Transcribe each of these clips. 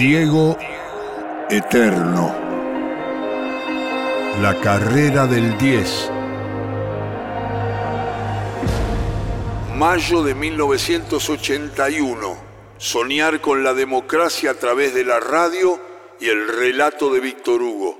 Diego Eterno. La carrera del 10. Mayo de 1981. Soñar con la democracia a través de la radio y el relato de Víctor Hugo.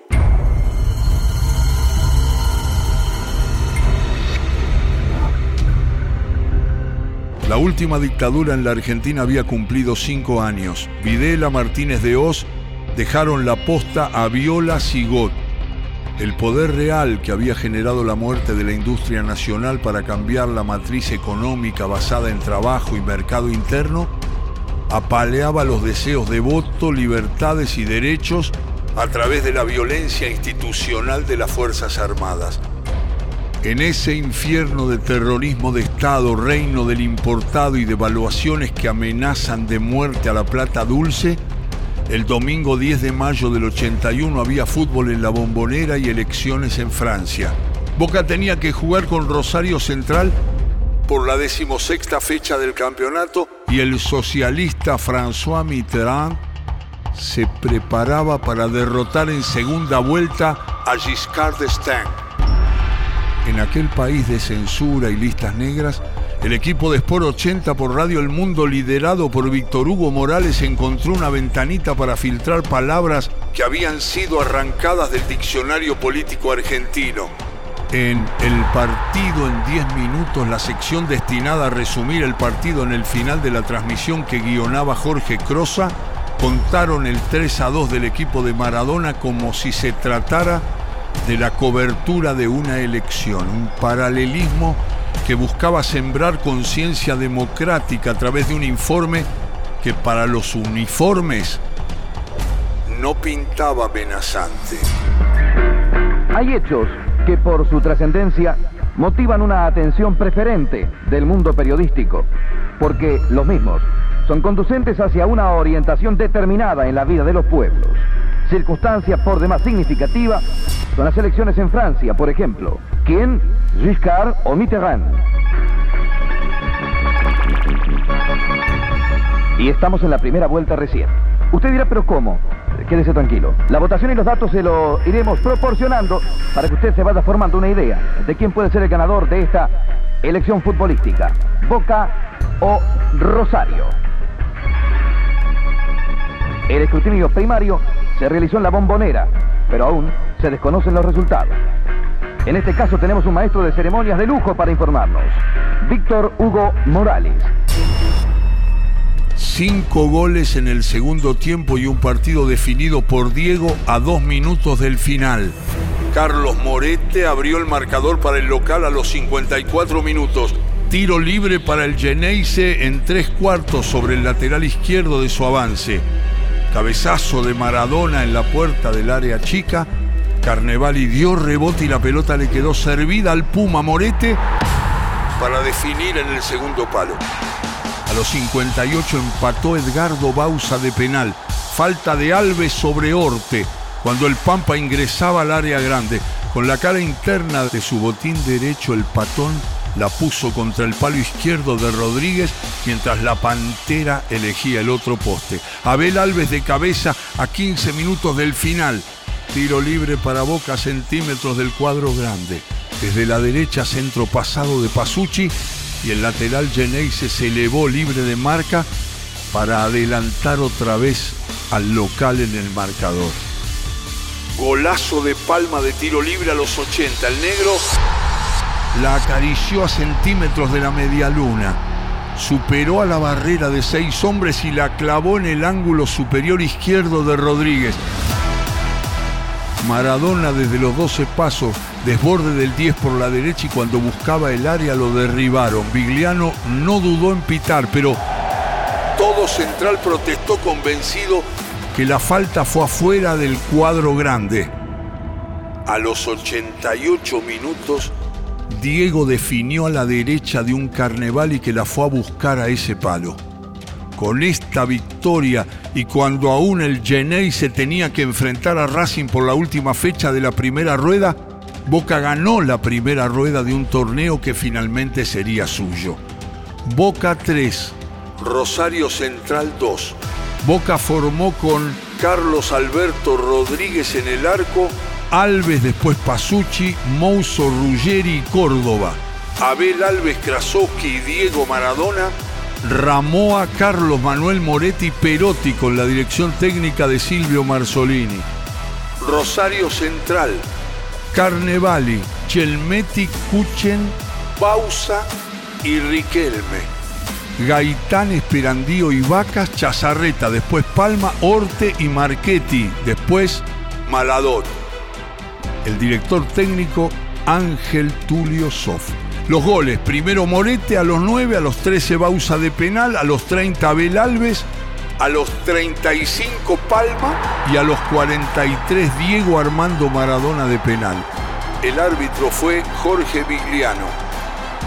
Última dictadura en la Argentina había cumplido cinco años. Videla, Martínez de Oz dejaron la posta a Viola Sigot. El poder real que había generado la muerte de la industria nacional para cambiar la matriz económica basada en trabajo y mercado interno apaleaba los deseos de voto, libertades y derechos a través de la violencia institucional de las Fuerzas Armadas. En ese infierno de terrorismo de Estado, reino del importado y devaluaciones que amenazan de muerte a la plata dulce, el domingo 10 de mayo del 81 había fútbol en la bombonera y elecciones en Francia. Boca tenía que jugar con Rosario Central por la decimosexta fecha del campeonato y el socialista François Mitterrand se preparaba para derrotar en segunda vuelta a Giscard d'Estaing en aquel país de censura y listas negras, el equipo de Sport 80 por Radio El Mundo, liderado por Víctor Hugo Morales, encontró una ventanita para filtrar palabras que habían sido arrancadas del diccionario político argentino. En El partido en 10 minutos, la sección destinada a resumir el partido en el final de la transmisión que guionaba Jorge Crosa, contaron el 3 a 2 del equipo de Maradona como si se tratara de la cobertura de una elección, un paralelismo que buscaba sembrar conciencia democrática a través de un informe que para los uniformes no pintaba amenazante. Hay hechos que por su trascendencia motivan una atención preferente del mundo periodístico, porque los mismos son conducentes hacia una orientación determinada en la vida de los pueblos. Circunstancia por demás significativa son las elecciones en Francia, por ejemplo. ¿Quién? Giscard o Mitterrand. Y estamos en la primera vuelta recién. Usted dirá, pero ¿cómo? Quédese tranquilo. La votación y los datos se lo iremos proporcionando para que usted se vaya formando una idea de quién puede ser el ganador de esta elección futbolística. Boca o Rosario. El escrutinio primario se realizó en la bombonera, pero aún se desconocen los resultados. En este caso tenemos un maestro de ceremonias de lujo para informarnos, Víctor Hugo Morales. Cinco goles en el segundo tiempo y un partido definido por Diego a dos minutos del final. Carlos Morete abrió el marcador para el local a los 54 minutos. Tiro libre para el Geneise en tres cuartos sobre el lateral izquierdo de su avance cabezazo de Maradona en la puerta del área chica. Carnevali dio rebote y la pelota le quedó servida al Puma Morete para definir en el segundo palo. A los 58 empató Edgardo Bausa de penal. Falta de Alves sobre Orte cuando el Pampa ingresaba al área grande. Con la cara interna de su botín derecho, el patón la puso contra el palo izquierdo de Rodríguez mientras la Pantera elegía el otro poste. Abel Alves de cabeza a 15 minutos del final. Tiro libre para Boca centímetros del cuadro grande. Desde la derecha centro pasado de Pasucci y el lateral Geneise se elevó libre de marca para adelantar otra vez al local en el marcador. Golazo de palma de tiro libre a los 80. El negro la acarició a centímetros de la media luna. Superó a la barrera de seis hombres y la clavó en el ángulo superior izquierdo de Rodríguez. Maradona desde los 12 pasos, desborde del 10 por la derecha y cuando buscaba el área lo derribaron. Vigliano no dudó en pitar, pero todo central protestó convencido que la falta fue afuera del cuadro grande. A los 88 minutos, Diego definió a la derecha de un carnaval y que la fue a buscar a ese palo. Con esta victoria y cuando aún el Genei se tenía que enfrentar a Racing por la última fecha de la primera rueda, Boca ganó la primera rueda de un torneo que finalmente sería suyo. Boca 3, Rosario Central 2. Boca formó con Carlos Alberto Rodríguez en el arco, Alves después Pasucci, Mouso Ruggeri y Córdoba, Abel Alves Krasowski y Diego Maradona, Ramoa, Carlos Manuel Moretti Perotti con la dirección técnica de Silvio Marzolini. Rosario Central, Carnevali, Chelmeti, Cuchen, Bausa y Riquelme. Gaitán, Esperandío y Vacas, Chazarreta, después Palma, Orte y Marchetti, después Malador. El director técnico Ángel Tulio Sof. Los goles, primero Morete a los 9, a los 13 Bausa de penal, a los 30 Abel Alves, a los 35 Palma y a los 43 Diego Armando Maradona de penal. El árbitro fue Jorge Vigliano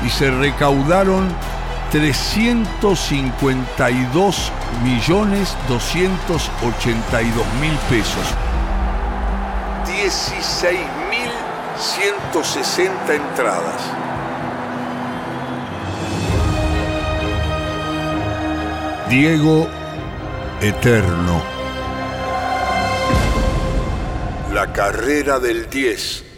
y se recaudaron 352 millones 282 mil pesos. 16 mil 160 entradas. Diego Eterno. La carrera del 10.